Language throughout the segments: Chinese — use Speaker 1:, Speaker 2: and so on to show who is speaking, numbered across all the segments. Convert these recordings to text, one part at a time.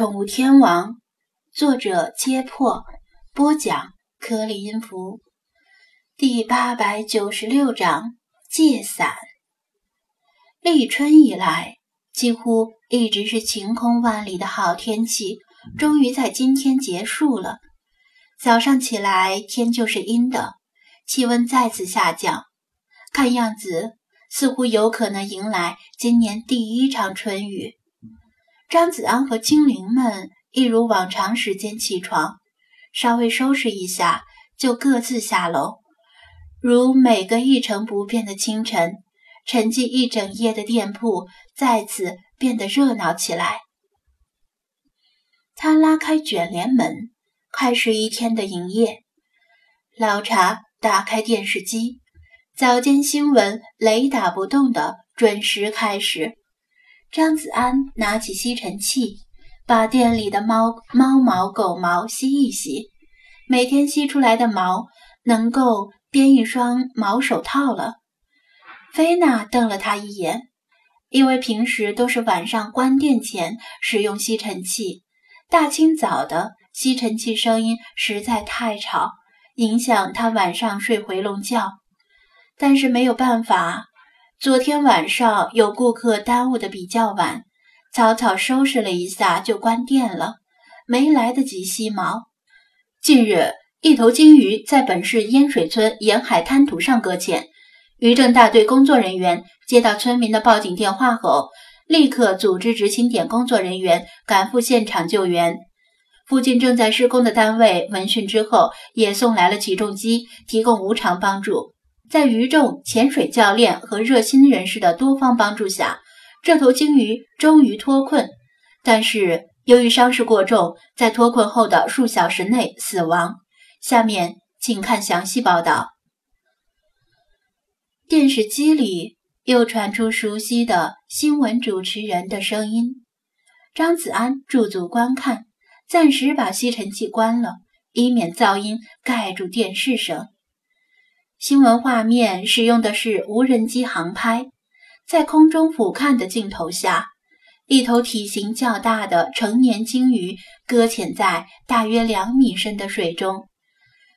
Speaker 1: 宠物天王》，作者：揭破，播讲：颗粒音符，第八百九十六章：借伞。立春以来，几乎一直是晴空万里的好天气，终于在今天结束了。早上起来，天就是阴的，气温再次下降，看样子似乎有可能迎来今年第一场春雨。张子安和精灵们一如往常时间起床，稍微收拾一下就各自下楼。如每个一成不变的清晨，沉寂一整夜的店铺再次变得热闹起来。他拉开卷帘门，开始一天的营业。老茶打开电视机，早间新闻雷打不动的准时开始。张子安拿起吸尘器，把店里的猫猫毛、狗毛吸一吸。每天吸出来的毛能够编一双毛手套了。菲娜瞪了他一眼，因为平时都是晚上关店前使用吸尘器，大清早的吸尘器声音实在太吵，影响他晚上睡回笼觉。但是没有办法。昨天晚上有顾客耽误的比较晚，草草收拾了一下就关店了，没来得及吸毛。近日，一头鲸鱼在本市烟水村沿海滩涂上搁浅，渔政大队工作人员接到村民的报警电话后，立刻组织执勤点工作人员赶赴现场救援。附近正在施工的单位闻讯之后，也送来了起重机，提供无偿帮助。在渔众、潜水教练和热心人士的多方帮助下，这头鲸鱼终于脱困。但是由于伤势过重，在脱困后的数小时内死亡。下面请看详细报道。电视机里又传出熟悉的新闻主持人的声音。张子安驻足观看，暂时把吸尘器关了，以免噪音盖住电视声。新闻画面使用的是无人机航拍，在空中俯瞰的镜头下，一头体型较大的成年鲸鱼搁浅在大约两米深的水中。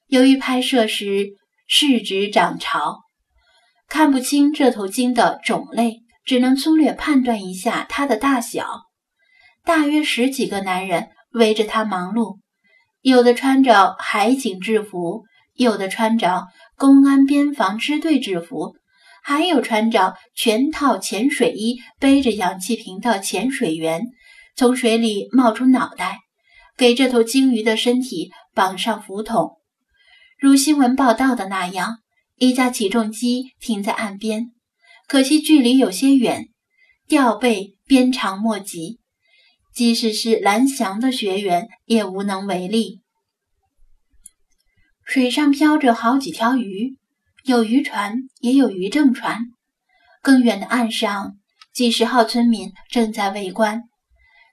Speaker 1: 由于拍摄时视直涨潮，看不清这头鲸的种类，只能粗略判断一下它的大小。大约十几个男人围着它忙碌，有的穿着海警制服，有的穿着。公安边防支队制服，还有穿着全套潜水衣、背着氧气瓶的潜水员从水里冒出脑袋，给这头鲸鱼的身体绑上浮筒。如新闻报道的那样，一架起重机停在岸边，可惜距离有些远，吊背鞭长莫及，即使是蓝翔的学员也无能为力。水上漂着好几条鱼，有渔船，也有渔政船。更远的岸上，几十号村民正在围观。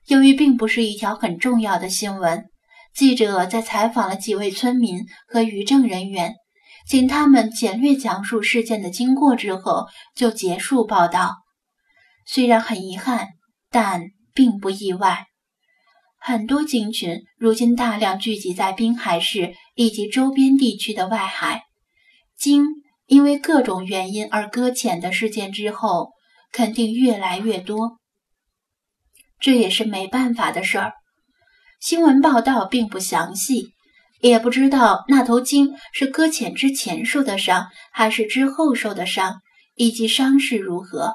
Speaker 1: 由于并不是一条很重要的新闻，记者在采访了几位村民和渔政人员，请他们简略讲述事件的经过之后，就结束报道。虽然很遗憾，但并不意外。很多鲸群如今大量聚集在滨海市以及周边地区的外海，鲸因为各种原因而搁浅的事件之后，肯定越来越多。这也是没办法的事儿。新闻报道并不详细，也不知道那头鲸是搁浅之前受的伤，还是之后受的伤，以及伤势如何，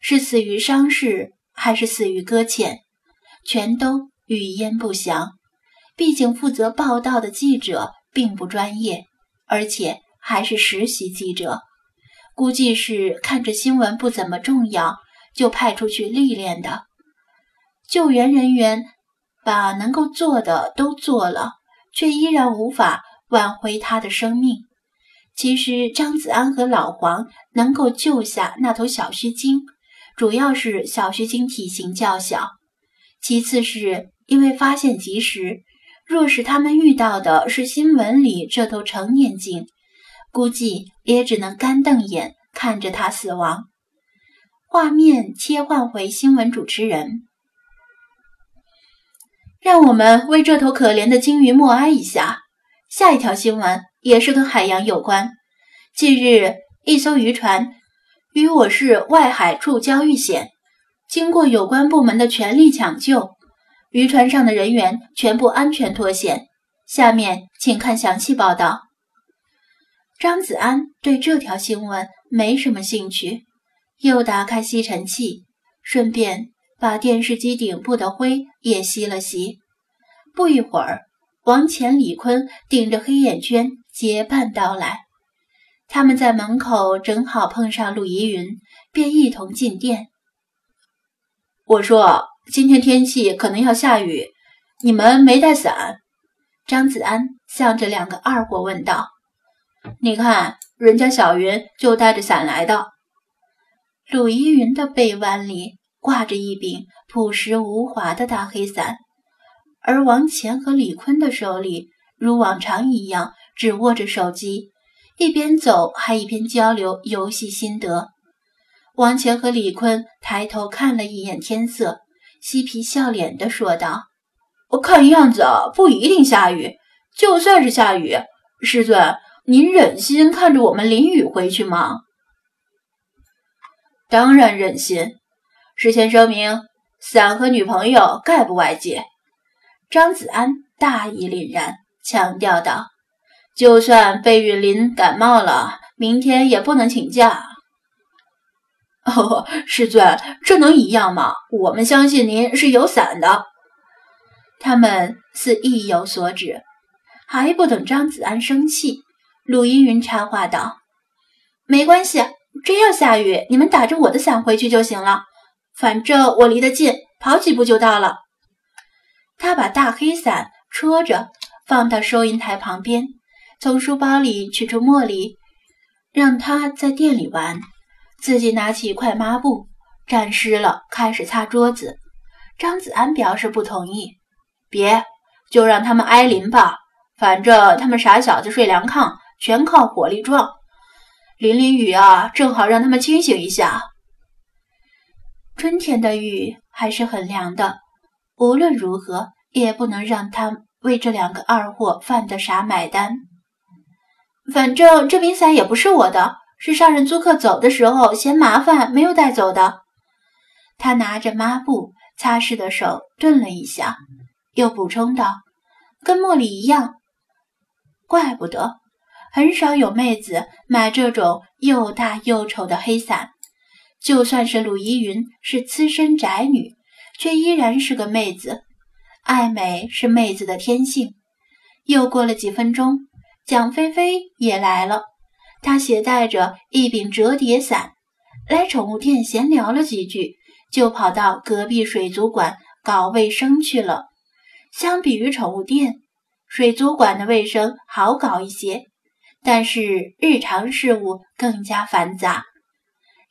Speaker 1: 是死于伤势还是死于搁浅，全都。语焉不详，毕竟负责报道的记者并不专业，而且还是实习记者，估计是看着新闻不怎么重要，就派出去历练的。救援人员把能够做的都做了，却依然无法挽回他的生命。其实张子安和老黄能够救下那头小须鲸，主要是小须鲸体型较小，其次是。因为发现及时，若是他们遇到的是新闻里这头成年鲸，估计也只能干瞪眼看着它死亡。画面切换回新闻主持人，让我们为这头可怜的鲸鱼默哀一下。下一条新闻也是跟海洋有关。近日，一艘渔船与我市外海处礁遇险，经过有关部门的全力抢救，渔船上的人员全部安全脱险。下面请看详细报道。张子安对这条新闻没什么兴趣，又打开吸尘器，顺便把电视机顶部的灰也吸了吸。不一会儿，王乾、李坤顶着黑眼圈结伴到来。他们在门口正好碰上陆怡云，便一同进店。
Speaker 2: 我说：“今天天气可能要下雨，你们没带伞？”
Speaker 1: 张子安向着两个二货问道：“
Speaker 2: 你看，人家小云就带着伞来的。”
Speaker 1: 鲁依云的背弯里挂着一柄朴实无华的大黑伞。而王乾和李坤的手里，如往常一样，只握着手机，一边走还一边交流游戏心得。王乾和李坤抬头看了一眼天色，嬉皮笑脸地说道：“
Speaker 2: 我看样子不一定下雨，就算是下雨，师尊，您忍心看着我们淋雨回去吗？”“当然忍心。事先声明，伞和女朋友概不外借。”
Speaker 1: 张子安大义凛然，强调道：“
Speaker 2: 就算贝允林感冒了，明天也不能请假。”哦，师尊，这能一样吗？我们相信您是有伞的。
Speaker 1: 他们似意有所指，还不等张子安生气，陆依云插话道：“没关系，真要下雨，你们打着我的伞回去就行了。反正我离得近，跑几步就到了。”他把大黑伞戳着，放到收银台旁边，从书包里取出茉莉，让他在店里玩，自己拿起一块抹布，沾湿了开始擦桌子。张子安表示不同意：“
Speaker 2: 别，就让他们挨淋吧，反正他们傻小子睡凉炕，全靠火力壮。淋淋雨啊，正好让他们清醒一下。
Speaker 1: 春天的雨还是很凉的。”无论如何，也不能让他为这两个二货犯的傻买单。反正这柄伞也不是我的，是上任租客走的时候嫌麻烦没有带走的。他拿着抹布擦拭的手顿了一下，又补充道：“跟茉莉一样，怪不得很少有妹子买这种又大又丑的黑伞。就算是鲁依云是资深宅女。”却依然是个妹子，爱美是妹子的天性。又过了几分钟，蒋菲菲也来了，他携带着一柄折叠伞，来宠物店闲聊了几句，就跑到隔壁水族馆搞卫生去了。相比于宠物店，水族馆的卫生好搞一些，但是日常事务更加繁杂。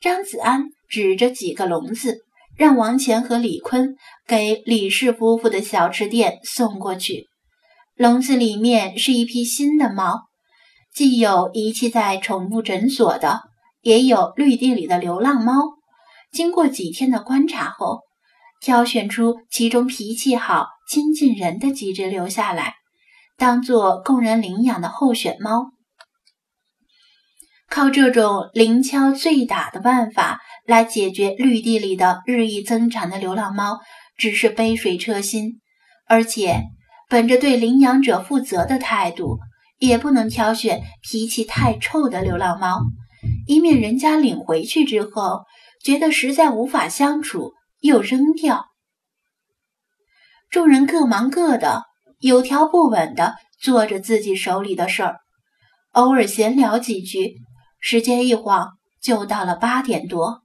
Speaker 1: 张子安指着几个笼子。让王乾和李坤给李氏夫妇的小吃店送过去。笼子里面是一批新的猫，既有遗弃在宠物诊所的，也有绿地里的流浪猫。经过几天的观察后，挑选出其中脾气好、亲近人的几只留下来，当做供人领养的候选猫。靠这种零敲碎打的办法。来解决绿地里的日益增长的流浪猫，只是杯水车薪。而且，本着对领养者负责的态度，也不能挑选脾气太臭的流浪猫，以免人家领回去之后觉得实在无法相处，又扔掉。众人各忙各的，有条不紊地做着自己手里的事儿，偶尔闲聊几句，时间一晃就到了八点多。